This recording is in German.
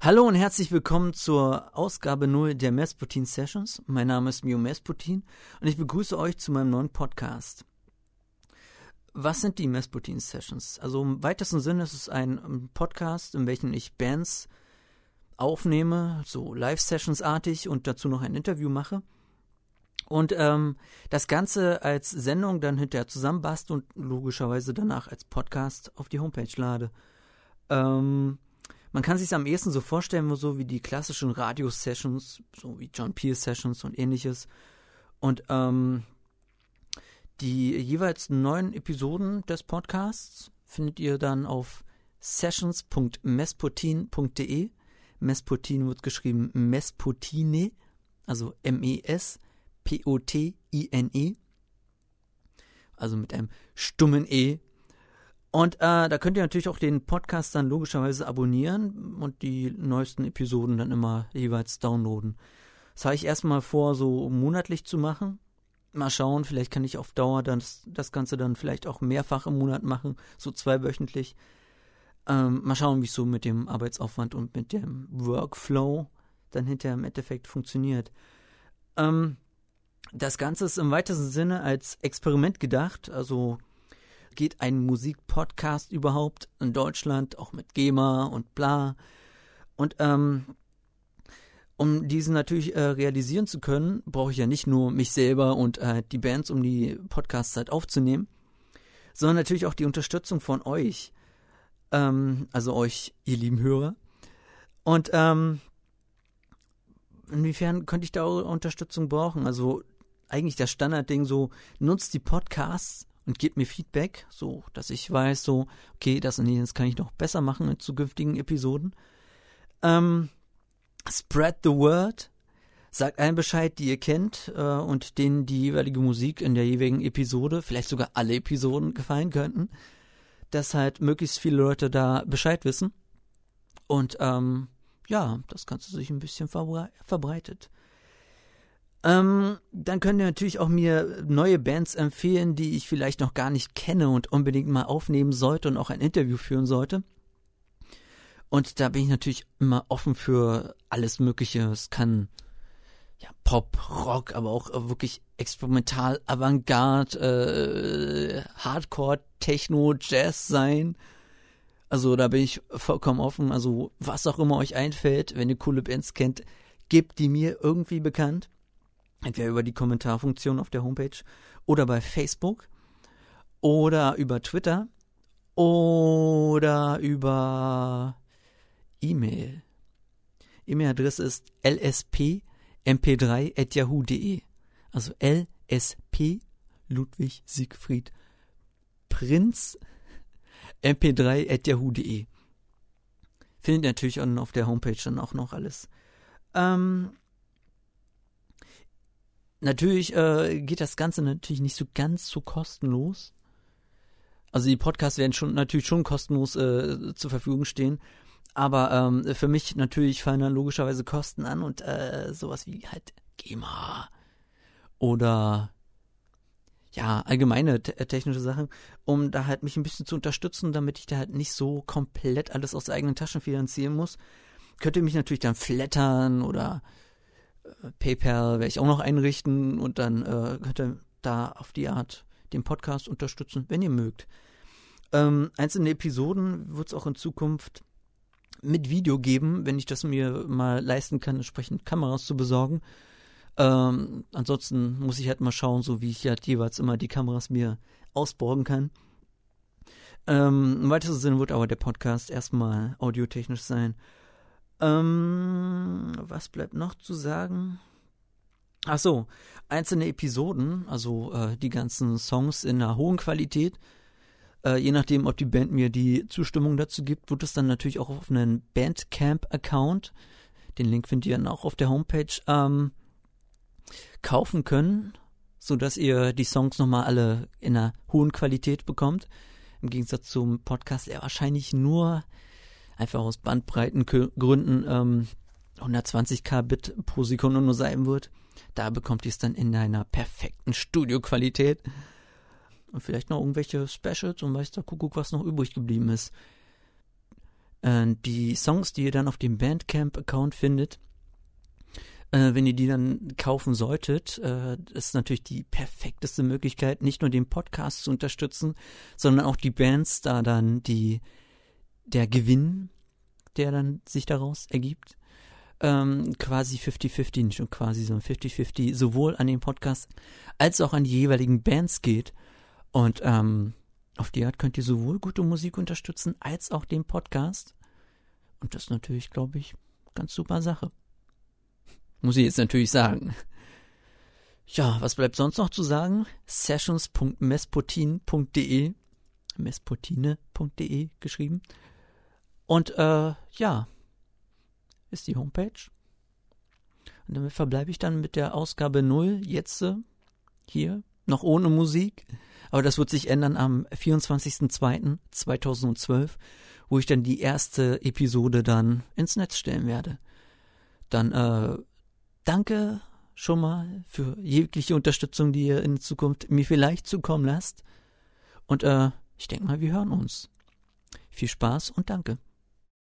Hallo und herzlich willkommen zur Ausgabe 0 der Mesputin Sessions. Mein Name ist Mio Mesputin und ich begrüße euch zu meinem neuen Podcast. Was sind die Mesputin Sessions? Also im weitesten Sinne ist es ein Podcast, in welchem ich Bands aufnehme, so Live-Sessions artig und dazu noch ein Interview mache. Und ähm, das Ganze als Sendung dann hinterher zusammenbastel und logischerweise danach als Podcast auf die Homepage lade. Ähm, man kann sich am ehesten so vorstellen, so wie die klassischen Radio-Sessions, so wie John Peel Sessions und ähnliches. Und ähm, die jeweils neuen Episoden des Podcasts findet ihr dann auf sessions.mesputin.de. Mesputin wird geschrieben Mesputine, also M-E-S-P-O-T-I-N-E. Also mit einem stummen E und äh, da könnt ihr natürlich auch den Podcast dann logischerweise abonnieren und die neuesten Episoden dann immer jeweils downloaden. Das habe ich erstmal vor, so monatlich zu machen. Mal schauen, vielleicht kann ich auf Dauer dann das, das Ganze dann vielleicht auch mehrfach im Monat machen, so zweiwöchentlich. Ähm, mal schauen, wie es so mit dem Arbeitsaufwand und mit dem Workflow dann hinterher im Endeffekt funktioniert. Ähm, das Ganze ist im weitesten Sinne als Experiment gedacht, also geht ein Musikpodcast überhaupt in Deutschland, auch mit GEMA und bla. Und ähm, um diesen natürlich äh, realisieren zu können, brauche ich ja nicht nur mich selber und äh, die Bands, um die Podcasts halt aufzunehmen, sondern natürlich auch die Unterstützung von euch. Ähm, also euch, ihr lieben Hörer. Und ähm, inwiefern könnte ich da eure Unterstützung brauchen? Also eigentlich das Standardding so, nutzt die Podcasts und gebt mir Feedback, so dass ich weiß, so, okay, das und jenes kann ich noch besser machen in zukünftigen Episoden. Ähm, spread the word. Sagt allen Bescheid, die ihr kennt äh, und denen die jeweilige Musik in der jeweiligen Episode, vielleicht sogar alle Episoden gefallen könnten, dass halt möglichst viele Leute da Bescheid wissen. Und ähm, ja, das Ganze sich ein bisschen verbre verbreitet. Ähm, dann könnt ihr natürlich auch mir neue Bands empfehlen, die ich vielleicht noch gar nicht kenne und unbedingt mal aufnehmen sollte und auch ein Interview führen sollte. Und da bin ich natürlich immer offen für alles Mögliche. Es kann ja Pop, Rock, aber auch wirklich experimental, Avantgarde, äh, Hardcore, Techno, Jazz sein. Also da bin ich vollkommen offen. Also was auch immer euch einfällt, wenn ihr coole Bands kennt, gebt die mir irgendwie bekannt. Entweder über die Kommentarfunktion auf der Homepage oder bei Facebook oder über Twitter oder über E-Mail. E-Mail-Adresse ist lspmp3.yahoo.de. Also lsp Ludwig Siegfried Prinz mp3.yahoo.de. Findet natürlich auf der Homepage dann auch noch alles. Ähm, Natürlich äh, geht das Ganze natürlich nicht so ganz so kostenlos. Also die Podcasts werden schon natürlich schon kostenlos äh, zur Verfügung stehen. Aber ähm, für mich natürlich fallen dann logischerweise Kosten an und äh, sowas wie halt GEMA oder ja, allgemeine te technische Sachen, um da halt mich ein bisschen zu unterstützen, damit ich da halt nicht so komplett alles aus eigenen Taschen finanzieren muss. Könnt ihr mich natürlich dann flattern oder PayPal werde ich auch noch einrichten und dann äh, könnt ihr da auf die Art den Podcast unterstützen, wenn ihr mögt. Ähm, einzelne Episoden wird es auch in Zukunft mit Video geben, wenn ich das mir mal leisten kann, entsprechend Kameras zu besorgen. Ähm, ansonsten muss ich halt mal schauen, so wie ich halt jeweils immer die Kameras mir ausborgen kann. Ähm, Im weitesten Sinne wird aber der Podcast erstmal audiotechnisch sein. Ähm, was bleibt noch zu sagen? Ach so, einzelne Episoden, also äh, die ganzen Songs in einer hohen Qualität. Äh, je nachdem, ob die Band mir die Zustimmung dazu gibt, wird es dann natürlich auch auf einen Bandcamp-Account, den Link findet ihr dann auch auf der Homepage, ähm, kaufen können, sodass ihr die Songs nochmal alle in einer hohen Qualität bekommt. Im Gegensatz zum Podcast, der wahrscheinlich nur einfach aus Bandbreitengründen ähm, 120 Kbit pro Sekunde nur sein wird. Da bekommt ihr es dann in einer perfekten Studioqualität. Und vielleicht noch irgendwelche Specials und weiß der Kuckuck, was noch übrig geblieben ist. Äh, die Songs, die ihr dann auf dem Bandcamp-Account findet, äh, wenn ihr die dann kaufen solltet, äh, ist natürlich die perfekteste Möglichkeit, nicht nur den Podcast zu unterstützen, sondern auch die Bands, da dann die der Gewinn, der dann sich daraus ergibt, ähm, quasi 50-50, nicht schon quasi, sondern 50-50, sowohl an den Podcast als auch an die jeweiligen Bands geht. Und ähm, auf die Art könnt ihr sowohl gute Musik unterstützen als auch den Podcast. Und das ist natürlich, glaube ich, ganz super Sache. Muss ich jetzt natürlich sagen. Ja, was bleibt sonst noch zu sagen? sessions.mespotin.de mespotine.de geschrieben. Und äh, ja, ist die Homepage. Und damit verbleibe ich dann mit der Ausgabe 0 jetzt äh, hier, noch ohne Musik. Aber das wird sich ändern am 24.02.2012, wo ich dann die erste Episode dann ins Netz stellen werde. Dann äh, danke schon mal für jegliche Unterstützung, die ihr in Zukunft mir vielleicht zukommen lasst. Und äh, ich denke mal, wir hören uns. Viel Spaß und danke.